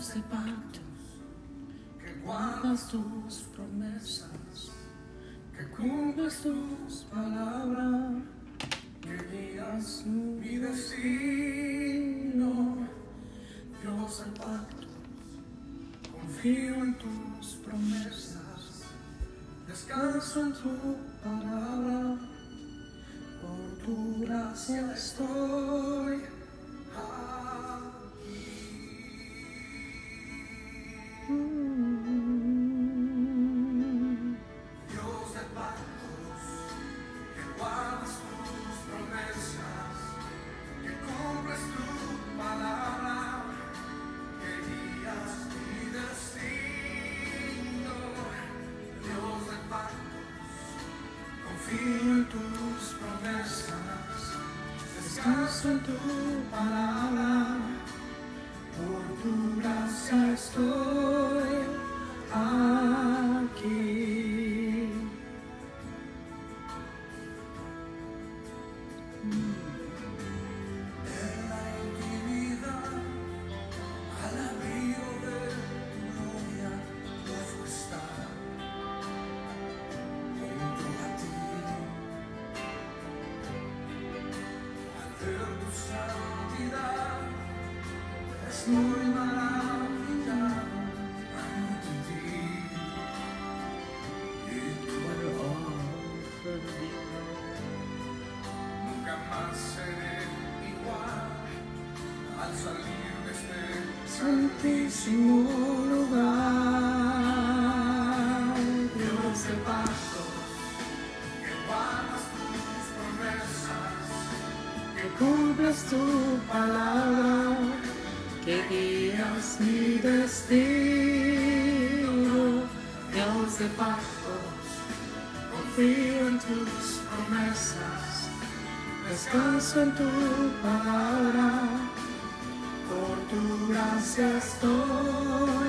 Dios de pactos, que guardas tus promesas, que cumples tus palabras, que guías mi destino. Dios de pactos, confío en tus promesas, descanso en tu palabra, por tu gracia estoy. En cumples tu palabra, que guías mi destino. Dios de pactos, confío en tus promesas, descanso en tu palabra, por tu gracia estoy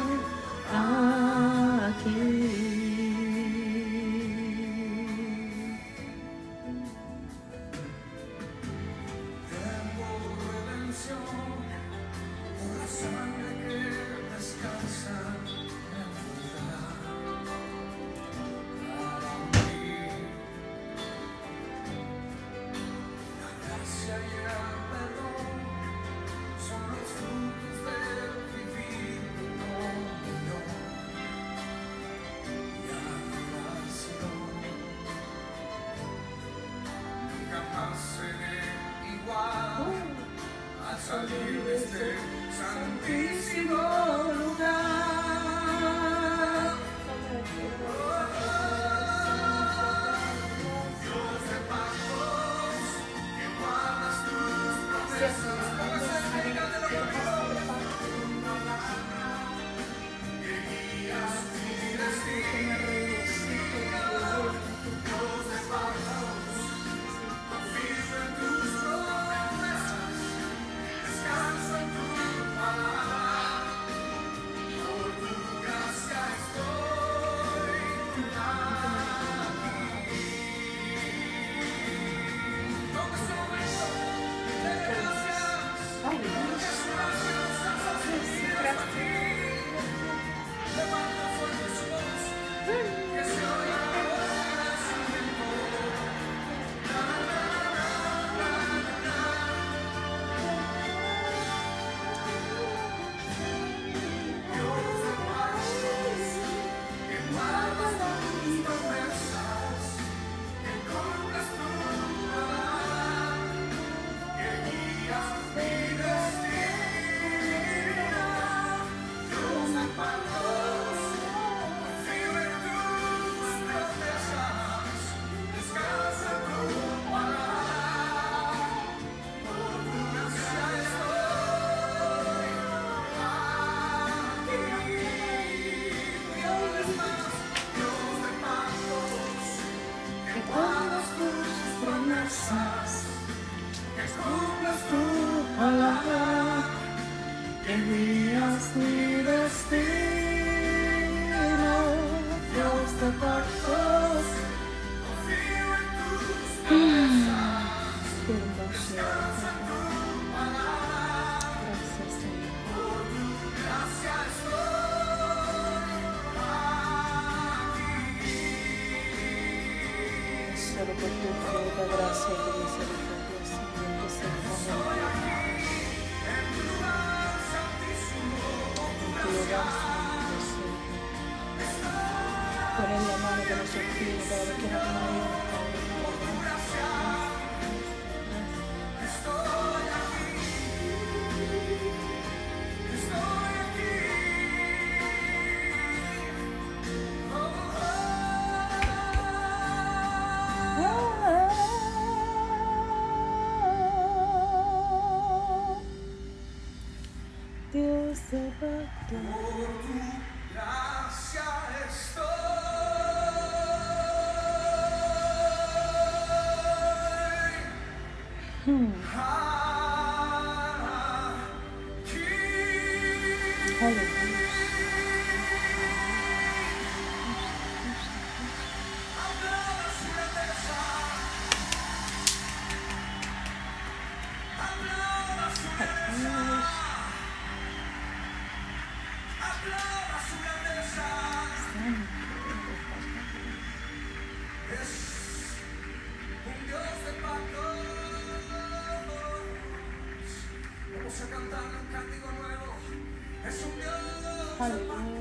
那你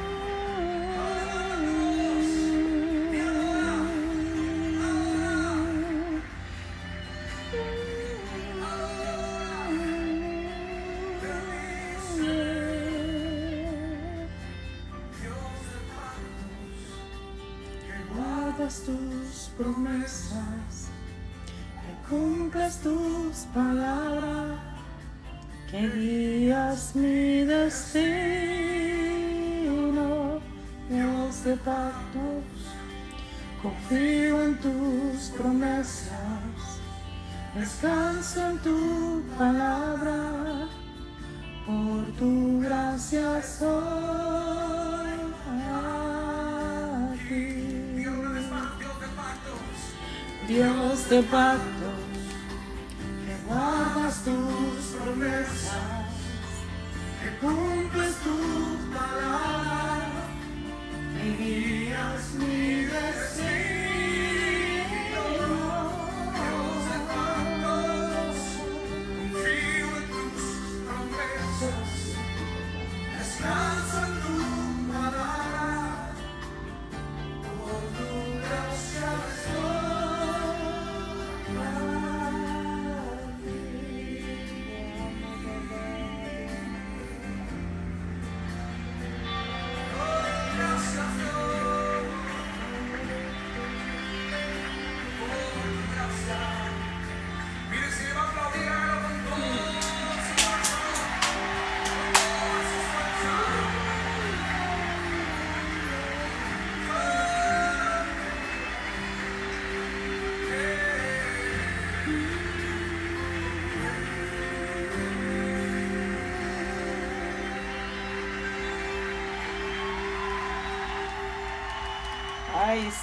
Dios te va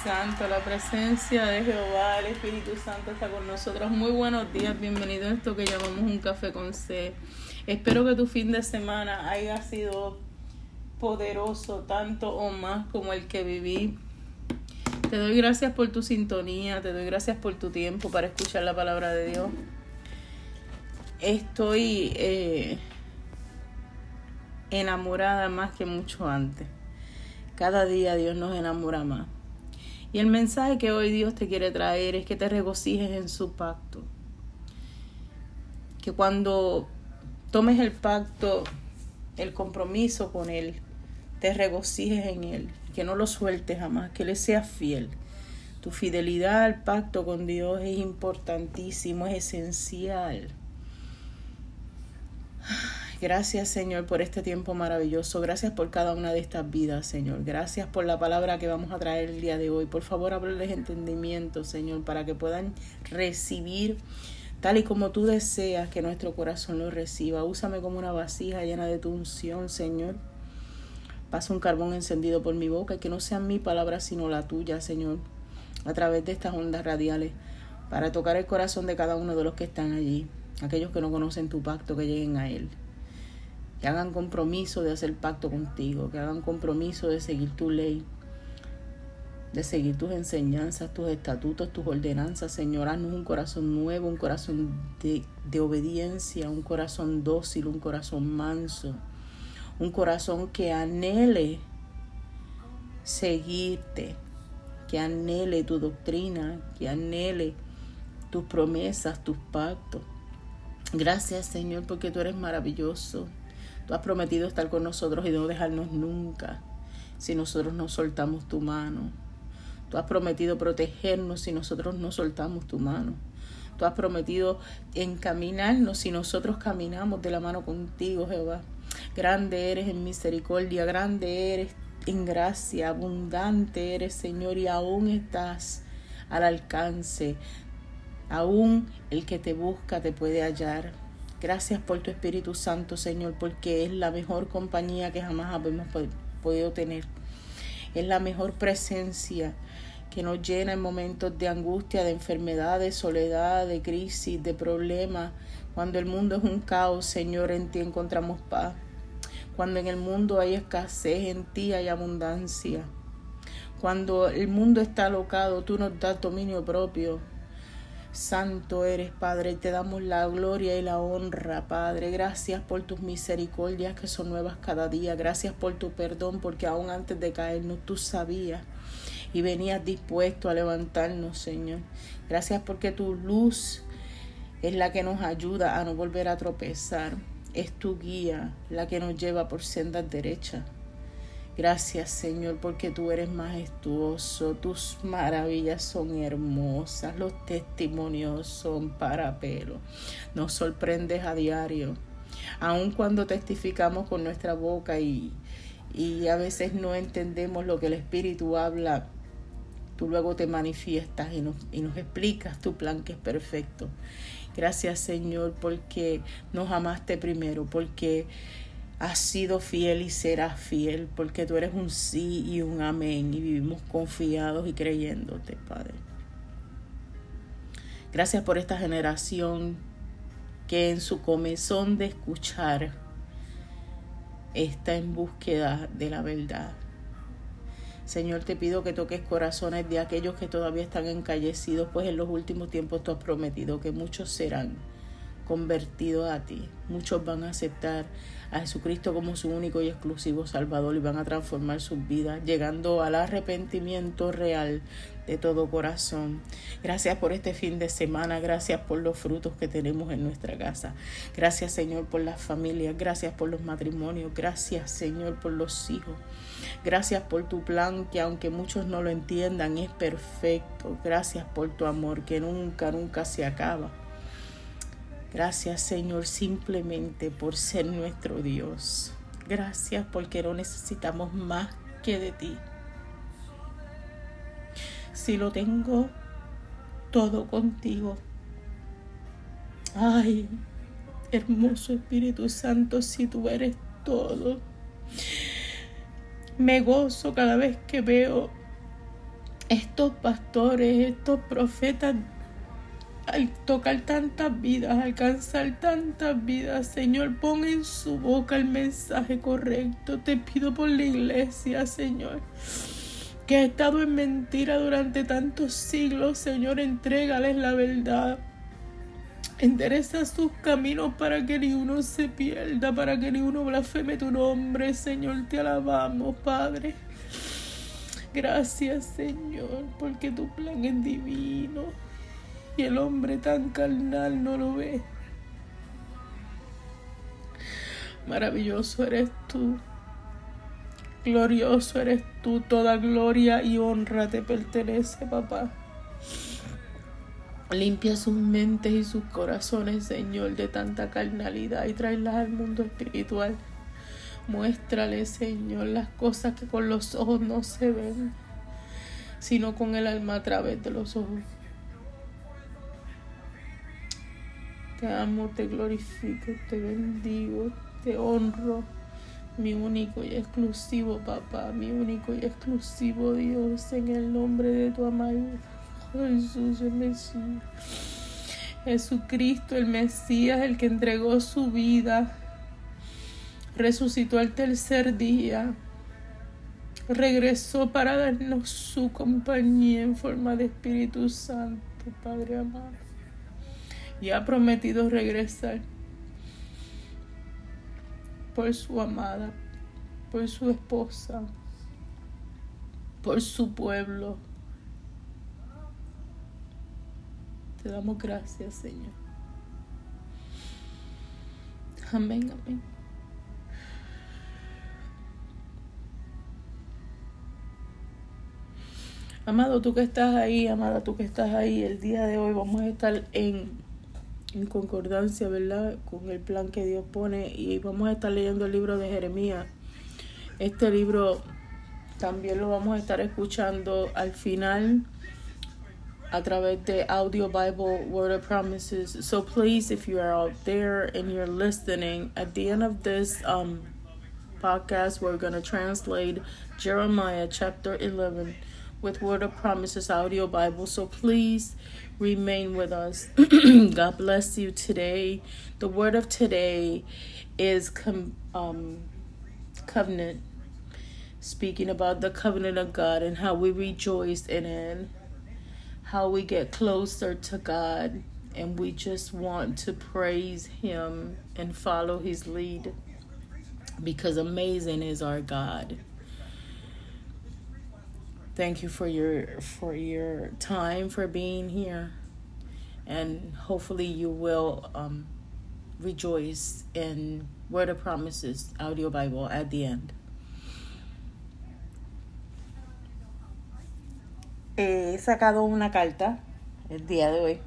santo, la presencia de Jehová, el Espíritu Santo está con nosotros. Muy buenos días, bienvenido a esto que llamamos un café con C. Espero que tu fin de semana haya sido poderoso, tanto o más como el que viví. Te doy gracias por tu sintonía, te doy gracias por tu tiempo para escuchar la palabra de Dios. Estoy eh, enamorada más que mucho antes. Cada día Dios nos enamora más. Y el mensaje que hoy Dios te quiere traer es que te regocijes en su pacto. Que cuando tomes el pacto, el compromiso con Él, te regocijes en Él. Que no lo sueltes jamás, que le seas fiel. Tu fidelidad al pacto con Dios es importantísimo, es esencial. Gracias Señor por este tiempo maravilloso. Gracias por cada una de estas vidas, Señor. Gracias por la palabra que vamos a traer el día de hoy. Por favor, abrirles entendimiento, Señor, para que puedan recibir tal y como tú deseas que nuestro corazón lo reciba. Úsame como una vasija llena de tu unción, Señor. Pasa un carbón encendido por mi boca y que no sea mi palabra sino la tuya, Señor, a través de estas ondas radiales, para tocar el corazón de cada uno de los que están allí, aquellos que no conocen tu pacto, que lleguen a él que hagan compromiso de hacer pacto contigo, que hagan compromiso de seguir tu ley, de seguir tus enseñanzas, tus estatutos, tus ordenanzas. Señor, haznos un corazón nuevo, un corazón de, obediencia, un corazón dócil, un corazón manso, un corazón que anhele seguirte, que anhele tu doctrina, que anhele tus promesas, tus pactos. Gracias Señor porque tú eres maravilloso. Tú has prometido estar con nosotros y no dejarnos nunca si nosotros no soltamos tu mano. Tú has prometido protegernos si nosotros no soltamos tu mano. Tú has prometido encaminarnos si nosotros caminamos de la mano contigo, Jehová. Grande eres en misericordia, grande eres en gracia, abundante eres, Señor, y aún estás al alcance. Aún el que te busca te puede hallar. Gracias por tu Espíritu Santo, Señor, porque es la mejor compañía que jamás hemos podido tener. Es la mejor presencia que nos llena en momentos de angustia, de enfermedad, de soledad, de crisis, de problemas. Cuando el mundo es un caos, Señor, en ti encontramos paz. Cuando en el mundo hay escasez, en ti hay abundancia. Cuando el mundo está alocado, tú nos das dominio propio. Santo eres, Padre, te damos la gloria y la honra, Padre. Gracias por tus misericordias que son nuevas cada día. Gracias por tu perdón, porque aún antes de caernos tú sabías y venías dispuesto a levantarnos, Señor. Gracias porque tu luz es la que nos ayuda a no volver a tropezar. Es tu guía la que nos lleva por sendas derechas. Gracias Señor porque tú eres majestuoso, tus maravillas son hermosas, los testimonios son para pelo. Nos sorprendes a diario, aun cuando testificamos con nuestra boca y, y a veces no entendemos lo que el Espíritu habla. Tú luego te manifiestas y nos, y nos explicas tu plan que es perfecto. Gracias Señor porque nos amaste primero, porque has sido fiel y serás fiel, porque tú eres un sí y un amén y vivimos confiados y creyéndote, Padre. Gracias por esta generación que en su comezón de escuchar está en búsqueda de la verdad. Señor, te pido que toques corazones de aquellos que todavía están encallecidos, pues en los últimos tiempos tú has prometido que muchos serán convertidos a ti. Muchos van a aceptar a Jesucristo como su único y exclusivo Salvador y van a transformar sus vidas, llegando al arrepentimiento real de todo corazón. Gracias por este fin de semana, gracias por los frutos que tenemos en nuestra casa. Gracias Señor por las familias, gracias por los matrimonios, gracias Señor por los hijos. Gracias por tu plan que aunque muchos no lo entiendan es perfecto. Gracias por tu amor que nunca, nunca se acaba. Gracias Señor simplemente por ser nuestro Dios. Gracias porque no necesitamos más que de ti. Si lo tengo todo contigo. Ay, hermoso Espíritu Santo, si tú eres todo. Me gozo cada vez que veo estos pastores, estos profetas, al tocar tantas vidas, alcanzar tantas vidas, Señor, pon en su boca el mensaje correcto. Te pido por la iglesia, Señor, que ha estado en mentira durante tantos siglos, Señor, entrégales la verdad. Endereza sus caminos para que ni uno se pierda, para que ni uno blasfeme tu nombre, Señor. Te alabamos, Padre. Gracias, Señor, porque tu plan es divino el hombre tan carnal no lo ve. Maravilloso eres tú. Glorioso eres tú. Toda gloria y honra te pertenece, papá. Limpia sus mentes y sus corazones, Señor, de tanta carnalidad y tráelas al mundo espiritual. Muéstrale, Señor, las cosas que con los ojos no se ven, sino con el alma a través de los ojos. Te amo, te glorifico, te bendigo, te honro. Mi único y exclusivo papá, mi único y exclusivo Dios, en el nombre de tu amado Jesús el Mesías. Jesucristo el Mesías, el que entregó su vida, resucitó al tercer día, regresó para darnos su compañía en forma de Espíritu Santo, Padre amado. Y ha prometido regresar por su amada, por su esposa, por su pueblo Te damos gracias, Señor. Amén, amén. Amado, tú que estás ahí, amada, tú que estás ahí, el día de hoy vamos a estar en, en, concordancia, ¿verdad? Con el plan que Dios pone y vamos a estar leyendo el libro de Jeremías. Este libro también lo vamos a estar escuchando al final a través de Audio Bible Word of Promises. So please, if you are out there and you're listening, at the end of this um, podcast, we're going to translate Jeremiah chapter 11 with Word of Promises Audio Bible. So please remain with us. God bless you today. The word of today is com- um, covenant, speaking about the covenant of God and how we rejoice in it how we get closer to God and we just want to praise Him and follow His lead because amazing is our God. Thank you for your for your time for being here, and hopefully you will um, rejoice in Word of Promises audio Bible at the end. he sacado una carta el día de hoy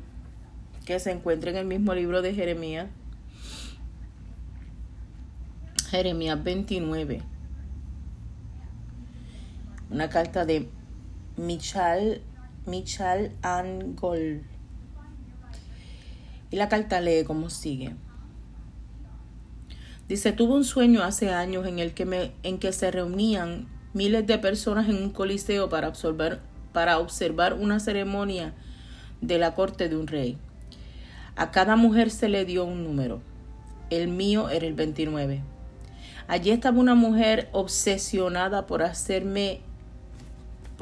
que se encuentra en el mismo libro de Jeremías. Jeremías 29. Una carta de Michal, Michal Angol. Y la carta lee como sigue. Dice, tuve un sueño hace años en el que, me, en que se reunían miles de personas en un coliseo para absorber para observar una ceremonia de la corte de un rey. A cada mujer se le dio un número. El mío era el 29. Allí estaba una mujer obsesionada por hacerme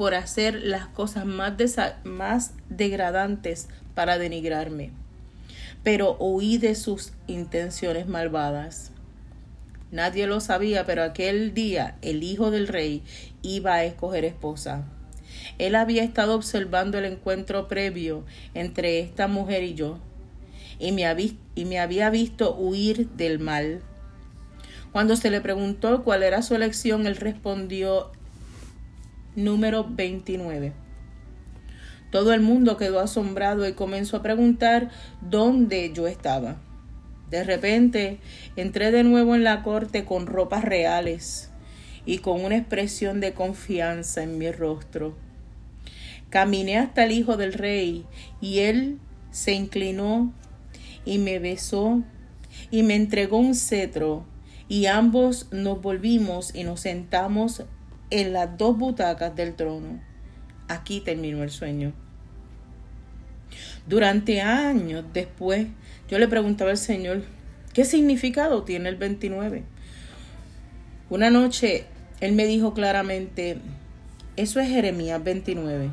por hacer las cosas más, más degradantes para denigrarme. Pero oí de sus intenciones malvadas. Nadie lo sabía, pero aquel día el hijo del rey iba a escoger esposa. Él había estado observando el encuentro previo entre esta mujer y yo, y me, había, visto huir del mal. Cuando se le preguntó cuál era su elección, él respondió número 29. Todo el mundo quedó asombrado y comenzó a preguntar dónde yo estaba. De repente entré de nuevo en la corte con ropas reales y con una expresión de confianza en mi rostro. Caminé hasta el hijo del rey y él se inclinó y me besó y me entregó un cetro y ambos nos volvimos y nos sentamos en las dos butacas del trono. aquí terminó el sueño. Durante años después, yo le preguntaba al Señor, ¿qué significado tiene el 29? Una noche, Él me dijo claramente, eso es Jeremías 29.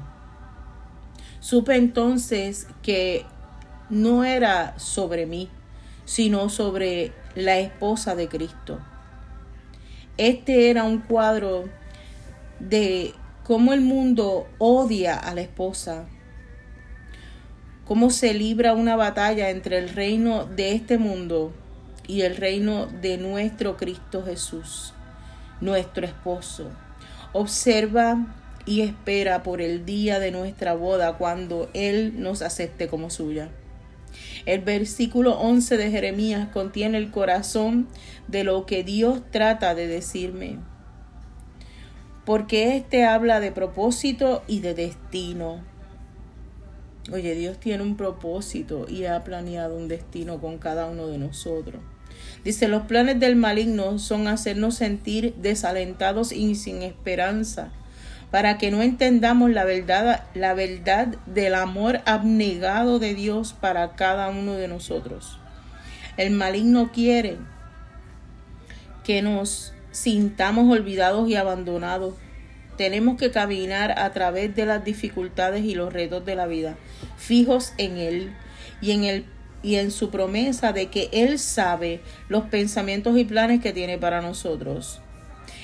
Supe entonces que no era sobre mí, sino sobre la esposa de Cristo. Este era un cuadro de cómo el mundo odia a la esposa, cómo se libra una batalla entre el reino de este mundo y el reino de nuestro Cristo Jesús, nuestro esposo. Observa y espera por el día de nuestra boda cuando Él nos acepte como suya. El versículo 11 de Jeremías contiene el corazón de lo que Dios trata de decirme porque este habla de propósito y de destino. Oye, Dios tiene un propósito y ha planeado un destino con cada uno de nosotros. Dice, los planes del maligno son hacernos sentir desalentados y sin esperanza, para que no entendamos la verdad, la verdad del amor abnegado de Dios para cada uno de nosotros. El maligno quiere que nos sintamos olvidados y abandonados. Tenemos que caminar a través de las dificultades y los retos de la vida, fijos en Él y en, el, y en su promesa de que Él sabe los pensamientos y planes que tiene para nosotros.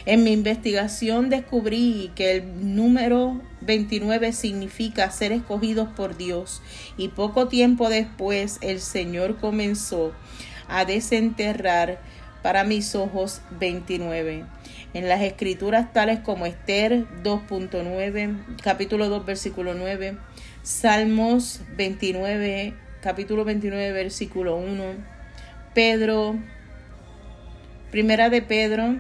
En mi investigación descubrí que el número 29 significa ser escogidos por Dios y poco tiempo después el Señor comenzó a desenterrar para mis ojos 29. En las escrituras tales como Esther 2.9, capítulo 2, versículo 9, Salmos 29, capítulo 29, versículo 1, Pedro, primera de Pedro,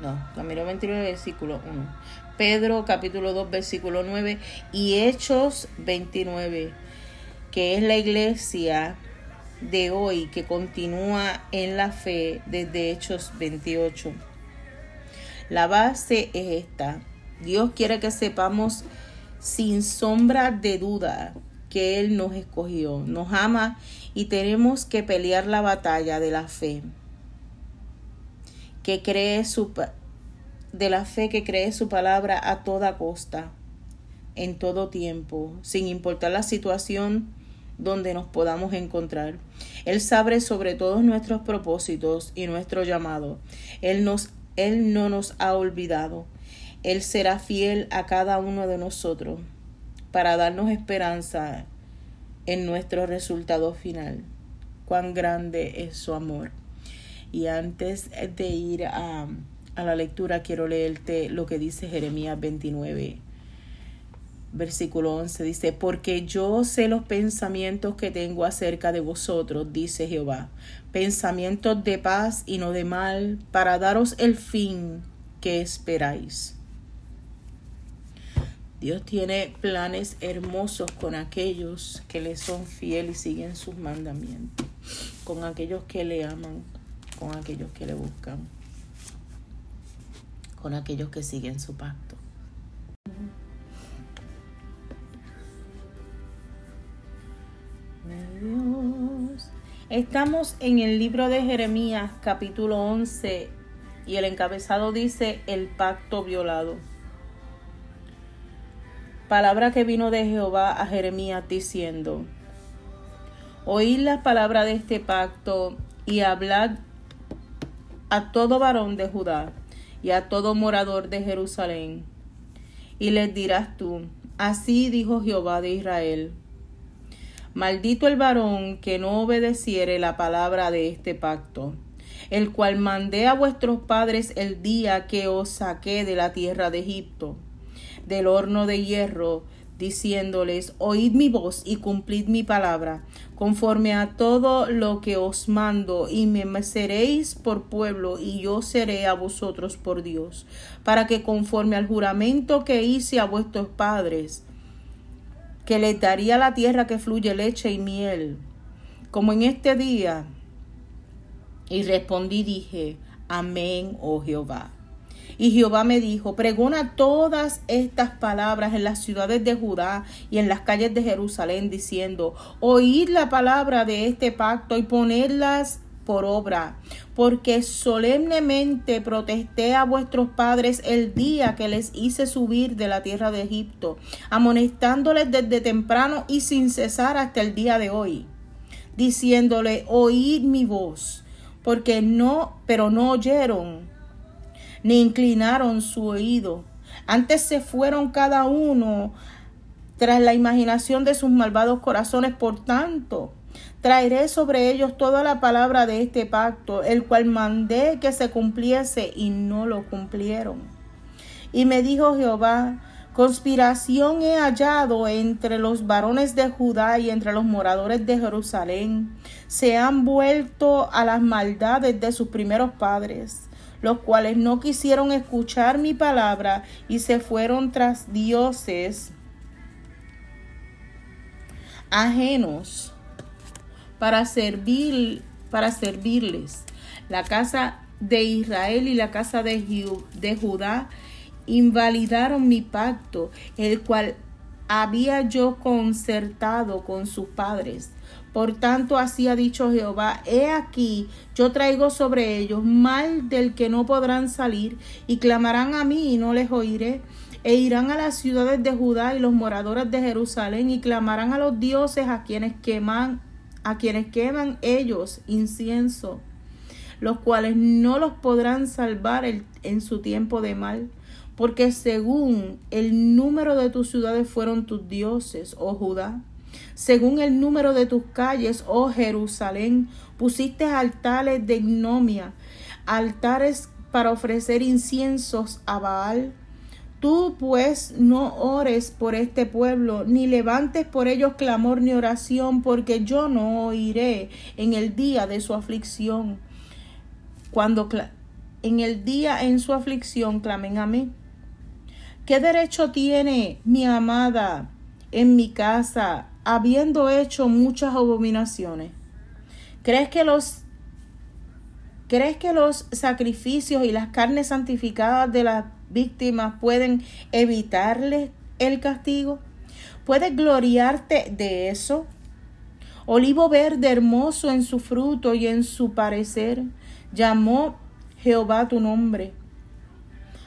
no, capítulo 29, versículo 1, Pedro capítulo 2, versículo 9 y Hechos 29, que es la iglesia de hoy que continúa en la fe desde Hechos 28. La base es esta. Dios quiere que sepamos sin sombra de duda que Él nos escogió, nos ama y tenemos que pelear la batalla de la fe. Que cree su de la fe que cree su palabra a toda costa, en todo tiempo, sin importar la situación donde nos podamos encontrar. Él sabe sobre todos nuestros propósitos y nuestro llamado. Él, nos, Él no nos ha olvidado. Él será fiel a cada uno de nosotros para darnos esperanza en nuestro resultado final. Cuán grande es su amor. Y antes de ir a, a la lectura, quiero leerte lo que dice Jeremías 29 versículo 11 dice, porque yo sé los pensamientos que tengo acerca de vosotros, dice Jehová, pensamientos de paz y no de mal, para daros el fin que esperáis. Dios tiene planes hermosos con aquellos que le son fieles y siguen sus mandamientos, con aquellos que le aman, con aquellos que le buscan, con aquellos que siguen su pacto. Estamos en el libro de Jeremías capítulo 11 y el encabezado dice el pacto violado. Palabra que vino de Jehová a Jeremías diciendo, Oíd la palabra de este pacto y hablad a todo varón de Judá y a todo morador de Jerusalén. Y les dirás tú, así dijo Jehová de Israel Maldito el varón que no obedeciere la palabra de este pacto, el cual mandé a vuestros padres el día que os saqué de la tierra de Egipto, del horno de hierro, diciéndoles, oíd mi voz y cumplid mi palabra, conforme a todo lo que os mando, y me seréis por pueblo, y yo seré a vosotros por Dios, para que conforme al juramento que hice a vuestros padres, que les daría la tierra que fluye leche y miel, como en este día. Y respondí dije, Amén, oh Jehová. Y Jehová me dijo, pregona todas estas palabras en las ciudades de Judá y en las calles de Jerusalén, diciendo, oíd la palabra de este pacto y ponedlas por obra, porque solemnemente protesté a vuestros padres el día que les hice subir de la tierra de Egipto, amonestándoles desde temprano y sin cesar hasta el día de hoy, diciéndole, oíd mi voz, porque no, pero no oyeron, ni inclinaron su oído. Antes se fueron cada uno tras la imaginación de sus malvados corazones, por tanto, Traeré sobre ellos toda la palabra de este pacto, el cual mandé que se cumpliese y no lo cumplieron. Y me dijo Jehová, conspiración he hallado entre los varones de Judá y entre los moradores de Jerusalén. Se han vuelto a las maldades de sus primeros padres, los cuales no quisieron escuchar mi palabra y se fueron tras dioses ajenos para servir para servirles. La casa de Israel y la casa de, de Judá invalidaron mi pacto, el cual había yo concertado con sus padres. Por tanto, así ha dicho Jehová, he aquí, yo traigo sobre ellos mal del que no podrán salir, y clamarán a mí y no les oiré. E irán a las ciudades de Judá y los moradores de Jerusalén, y clamarán a los dioses a quienes queman a quienes queman ellos incienso, los cuales no los podrán salvar en su tiempo de mal, porque según el número de tus ciudades fueron tus dioses, oh Judá, según el número de tus calles, oh Jerusalén, pusiste altares de ignomia, altares para ofrecer inciensos a Baal, Tú pues no ores por este pueblo, ni levantes por ellos clamor ni oración, porque yo no oiré en el día de su aflicción. Cuando en el día en su aflicción clamen a mí. ¿Qué derecho tiene mi amada en mi casa, habiendo hecho muchas abominaciones? ¿Crees que los ¿Crees que los sacrificios y las carnes santificadas de las víctimas pueden evitarle el castigo? ¿Puedes gloriarte de eso? Olivo verde hermoso en su fruto y en su parecer, llamó Jehová tu nombre.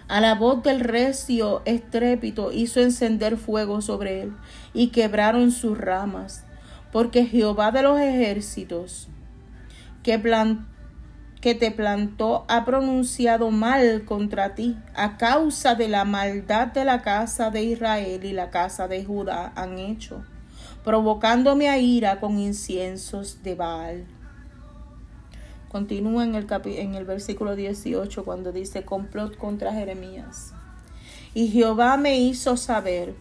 A la voz del recio estrépito hizo encender fuego sobre él y quebraron sus ramas, porque Jehová de los ejércitos, que plantó que te plantó ha pronunciado mal contra ti a causa de la maldad de la casa de Israel y la casa de Judá han hecho, provocándome a ira con inciensos de Baal. Continúa en el, en el versículo 18 cuando dice complot contra Jeremías. Y Jehová me hizo saber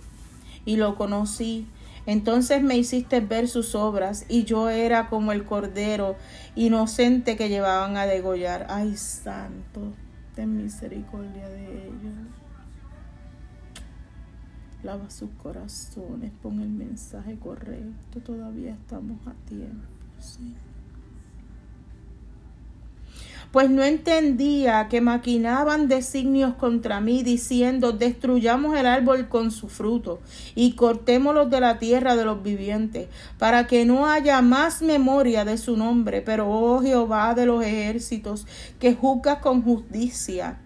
y lo conocí entonces me hiciste ver sus obras, y yo era como el cordero inocente que llevaban a degollar. Ay, santo, ten misericordia de ellos. Lava sus corazones, pon el mensaje correcto. Todavía estamos a tiempo. Sí pues no entendía que maquinaban designios contra mí, diciendo, destruyamos el árbol con su fruto y cortémoslos de la tierra de los vivientes, para que no haya más memoria de su nombre. Pero, oh Jehová de los ejércitos, que juzgas con justicia,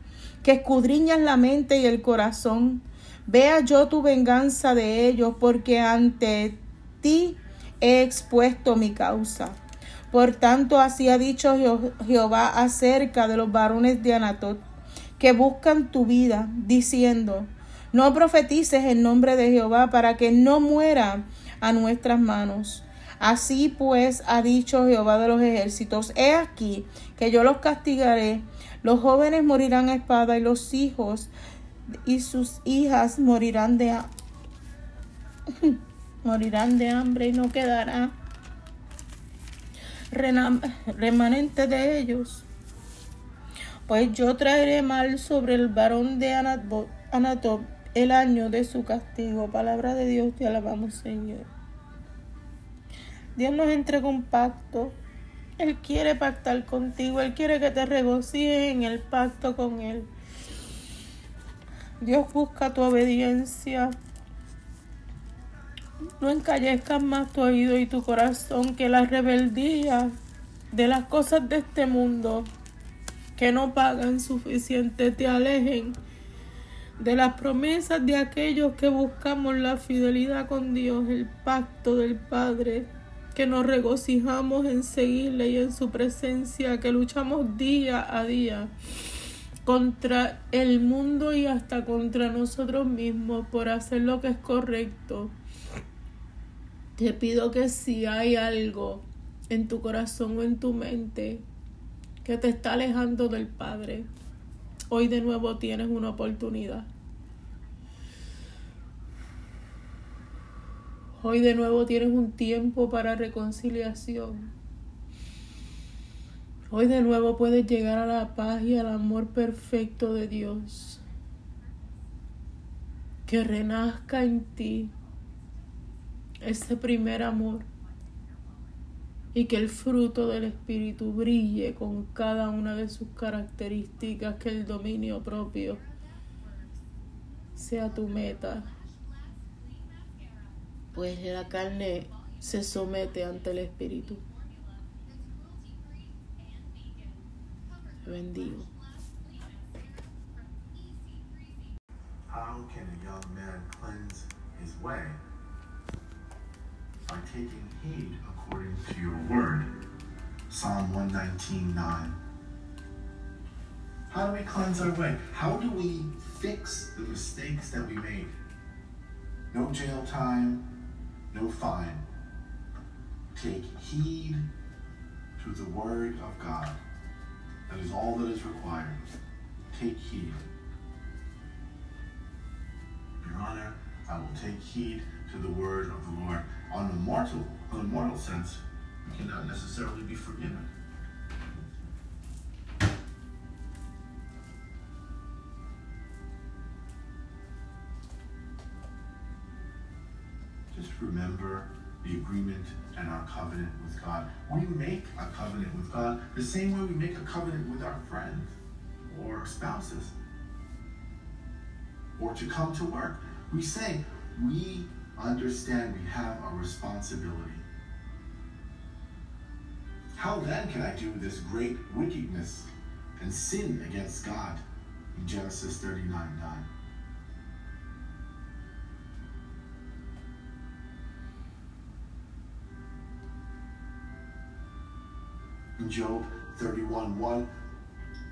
que escudriñas la mente y el corazón, vea yo tu venganza de ellos, porque ante ti he expuesto mi causa. Por tanto, así ha dicho Jehová acerca de los varones de Anatot, que buscan tu vida, diciendo, no profetices en nombre de Jehová para que no muera a nuestras manos. Así pues ha dicho Jehová de los ejércitos, he aquí que yo los castigaré, los jóvenes morirán a espada y los hijos y sus hijas morirán de, morirán de hambre y no quedará remanente de ellos. Pues yo traeré mal sobre el varón de Anatob el año de su castigo. Palabra de Dios, te alabamos, Señor. Dios nos entrega un pacto. Él quiere pactar contigo. Él quiere que te regocijes en el pacto con Él. Dios busca tu obediencia. No encallezcas más tu oído y tu corazón que la rebeldía de las cosas de este mundo que no pagan suficiente te alejen de las promesas de aquellos que buscamos la fidelidad con Dios, el pacto del Padre, que nos regocijamos en seguirle y en su presencia, que luchamos día a día contra el mundo y hasta contra nosotros mismos por hacer lo que es correcto. Te pido que si hay algo en tu corazón o en tu mente que te está alejando del Padre, hoy de nuevo tienes una oportunidad. Hoy de nuevo tienes un tiempo para reconciliación. Hoy de nuevo puedes llegar a la paz y al amor perfecto de Dios. Que renazca en ti ese primer amor y que el fruto del Espíritu brille con cada una de sus características, que el dominio propio sea tu meta. Pues la carne se somete ante el Espíritu. bendigo. How can a young man cleanse his way? By taking heed according to your word. Psalm 119.9. How do we cleanse our way? How do we fix the mistakes that we made? No jail time, no fine. Take heed to the word of God. That is all that is required. Take heed. Your Honor, I will take heed to the word of the Lord. On the mortal, on the mortal sense, you cannot necessarily be forgiven. Just remember the agreement and our covenant with God. We make a covenant with God the same way we make a covenant with our friends or spouses or to come to work. We say, we understand we have a responsibility. How then can I do this great wickedness and sin against God? In Genesis 39 9. In Job 31 1,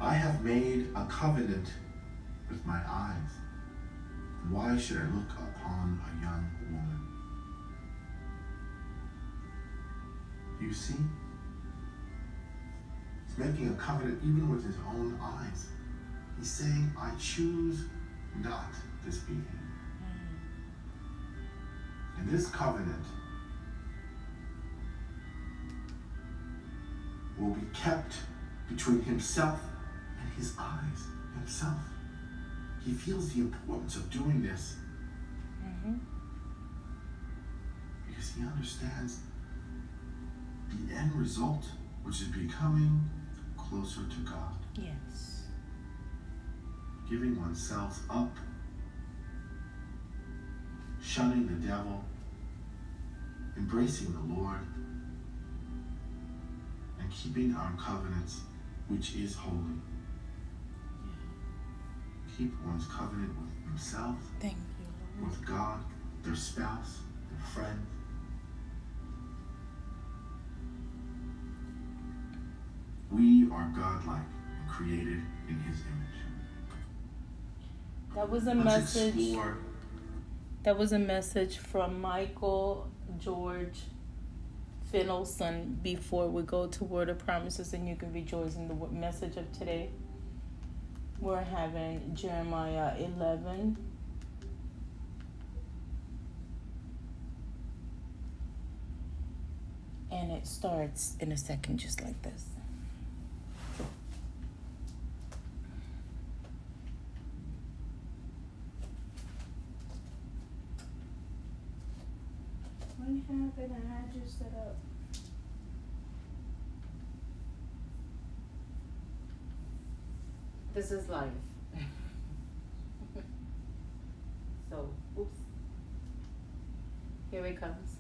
I have made a covenant with my eyes. Why should I look upon a young woman? You see? He's making a covenant even with his own eyes. He's saying, I choose not this hmm. behavior. And this covenant will be kept between himself and his eyes, himself. He feels the importance of doing this Mm-hmm. because he understands the end result, which is becoming closer to God, Yes. giving oneself up, shunning the devil, embracing the Lord, and keeping our covenants, which is holy. Keep one's covenant with himself, Thank. With God, their spouse, their friend. We are godlike and created in his image. That was a Let's message. explore That was a message from Michael George Finnelson before we go to Word of Promises and you can rejoice in the message of today. We're having Jeremiah 11. And it starts in a second, just like this. What happened? I had you set up. This is life. So, oops. Here it comes.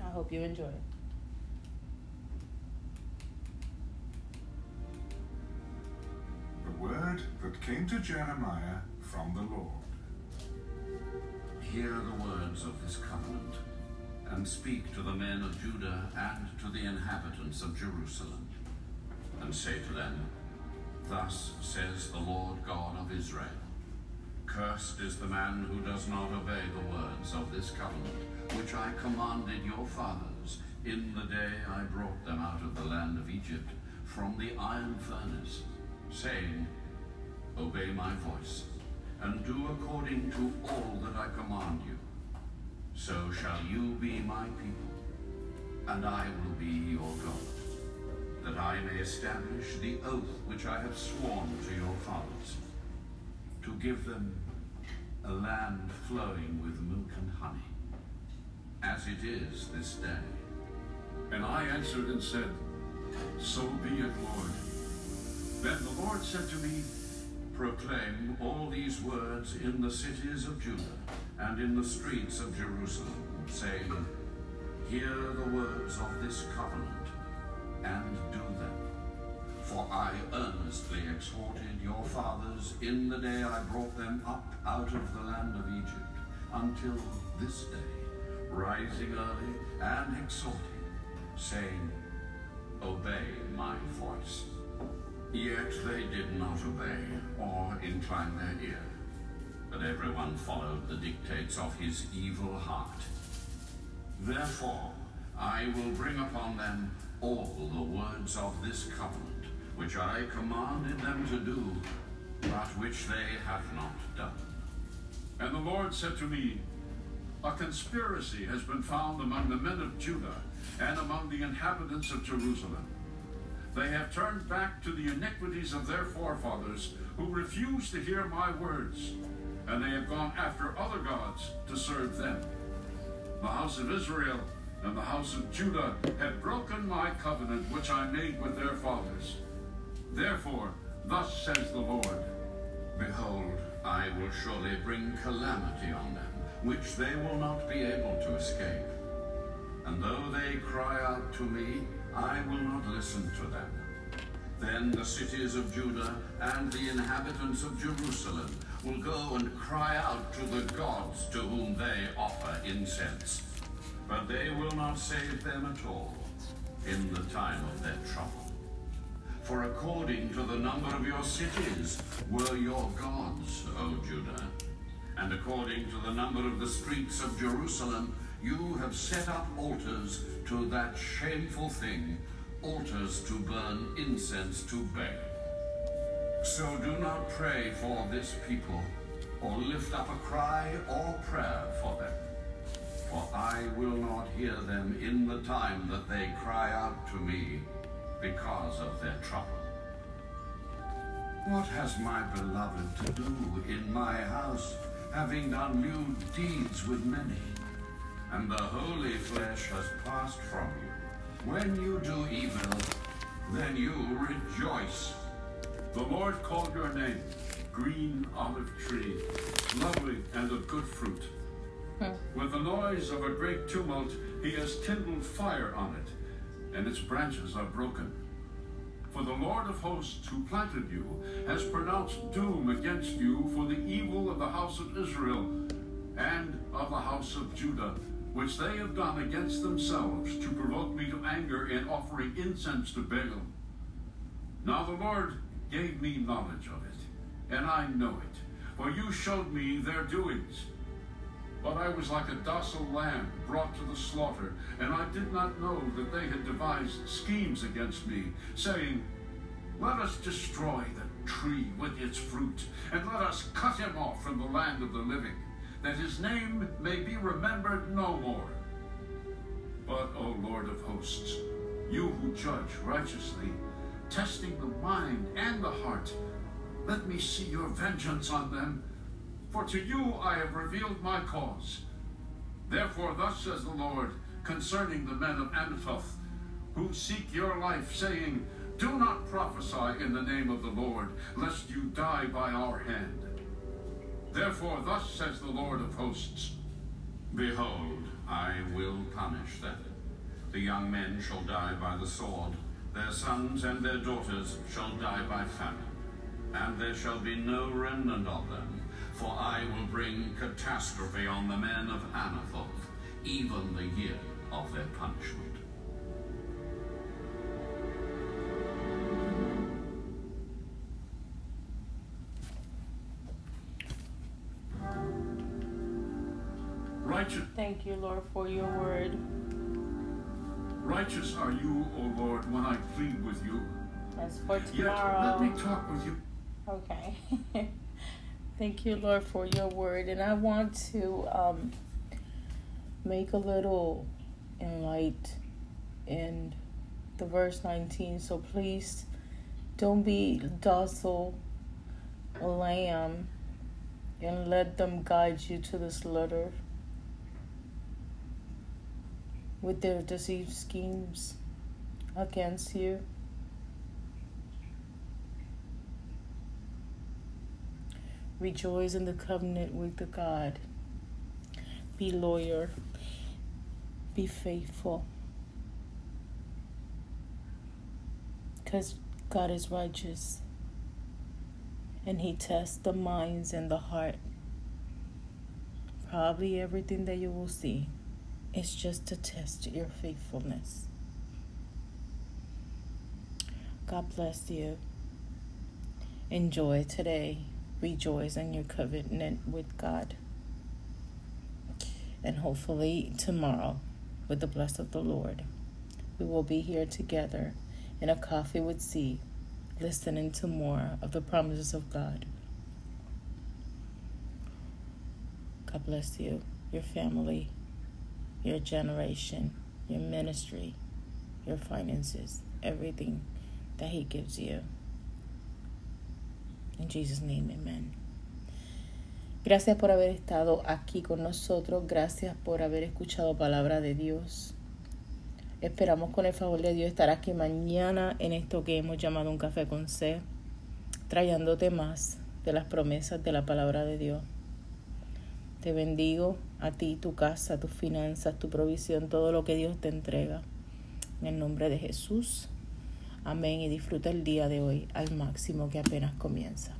I hope you enjoy it. Came to Jeremiah from the Lord. Hear the words of this covenant, and speak to the men of Judah and to the inhabitants of Jerusalem, and say to them, Thus says the Lord God of Israel Cursed is the man who does not obey the words of this covenant, which I commanded your fathers in the day I brought them out of the land of Egypt from the iron furnace, saying, Obey my voice, and do according to all that I command you. So shall you be my people, and I will be your God, that I may establish the oath which I have sworn to your fathers, to give them a land flowing with milk and honey, as it is this day. And I answered and said, So be it, Lord. Then the Lord said to me, Proclaim all these words in the cities of Judah and in the streets of Jerusalem, saying, Hear the words of this covenant, and do them. For I earnestly exhorted your fathers in the day I brought them up out of the land of Egypt, until this day, rising early and exhorting, saying, Obey my voice. Yet they did not obey or incline their ear, but everyone followed the dictates of his evil heart. Therefore, I will bring upon them all the words of this covenant, which I commanded them to do, but which they have not done. And the Lord said to me, A conspiracy has been found among the men of Judah and among the inhabitants of Jerusalem. They have turned back to the iniquities of their forefathers, who refused to hear my words, and they have gone after other gods to serve them. The house of Israel and the house of Judah have broken my covenant which I made with their fathers. Therefore, thus says the Lord Behold, I will surely bring calamity on them, which they will not be able to escape. And though they cry out to me, I will not listen to them. Then the cities of Judah and the inhabitants of Jerusalem will go and cry out to the gods to whom they offer incense. But they will not save them at all in the time of their trouble. For according to the number of your cities were your gods, O Judah, and according to the number of the streets of Jerusalem, you have set up altars to that shameful thing, altars to burn incense to Baal. So do not pray for this people, or lift up a cry or prayer for them. For I will not hear them in the time that they cry out to me because of their trouble. What has my beloved to do in my house, having done lewd deeds with many? And the holy flesh has passed from you. When you do evil, then you rejoice. The Lord called your name, green olive tree, lovely and of good fruit. Hmm. With the noise of a great tumult, he has kindled fire on it, and its branches are broken. For the Lord of hosts who planted you has pronounced doom against you for the evil of the house of Israel and of the house of Judah, which they have done against themselves to provoke me to anger in offering incense to Baal. Now the Lord gave me knowledge of it, and I know it, for you showed me their doings. But I was like a docile lamb brought to the slaughter, and I did not know that they had devised schemes against me, saying, Let us destroy the tree with its fruit, and let us cut him off from the land of the living, that his name may be remembered no more. But, O Lord of hosts, you who judge righteously, testing the mind and the heart, let me see your vengeance on them for to you I have revealed my cause. Therefore, thus says the Lord concerning the men of Anathoth, who seek your life, saying, Do not prophesy in the name of the Lord, lest you die by our hand. Therefore, thus says the Lord of hosts Behold, I will punish them. The young men shall die by the sword, their sons and their daughters shall die by famine, and there shall be no remnant of them, for I will bring catastrophe on the men of Anathoth, even the year of their punishment. Thank you, Lord, for your word. righteous are you, O Lord, when I plead with you. As for tomorrow. Yet let me talk with you. Okay. Thank you, Lord, for your word. And I want to um, make a little enlight in the verse 19. So please don't be docile lamb and let them guide you to the slaughter with their deceived schemes against you. Rejoice in the covenant with the God. Be loyal. Be faithful. Because God is righteous. And He tests the minds and the heart. Probably everything that you will see is just to test your faithfulness. God bless you. Enjoy today rejoice in your covenant with God. And hopefully tomorrow, with the blessing of the Lord, we will be here together in a coffee with C, listening to more of the promises of God. God bless you, your family, your generation, your ministry, your finances, everything that He gives you. En Jesus' name, amen. Gracias por haber estado aquí con nosotros. Gracias por haber escuchado palabra de Dios. Esperamos con el favor de Dios estar aquí mañana en esto que hemos llamado un café con C, trayéndote más de las promesas de la palabra de Dios. Te bendigo a ti, tu casa, tus finanzas, tu provisión, todo lo que Dios te entrega. En el nombre de Jesús. Amén y disfruta el día de hoy al máximo que apenas comienza.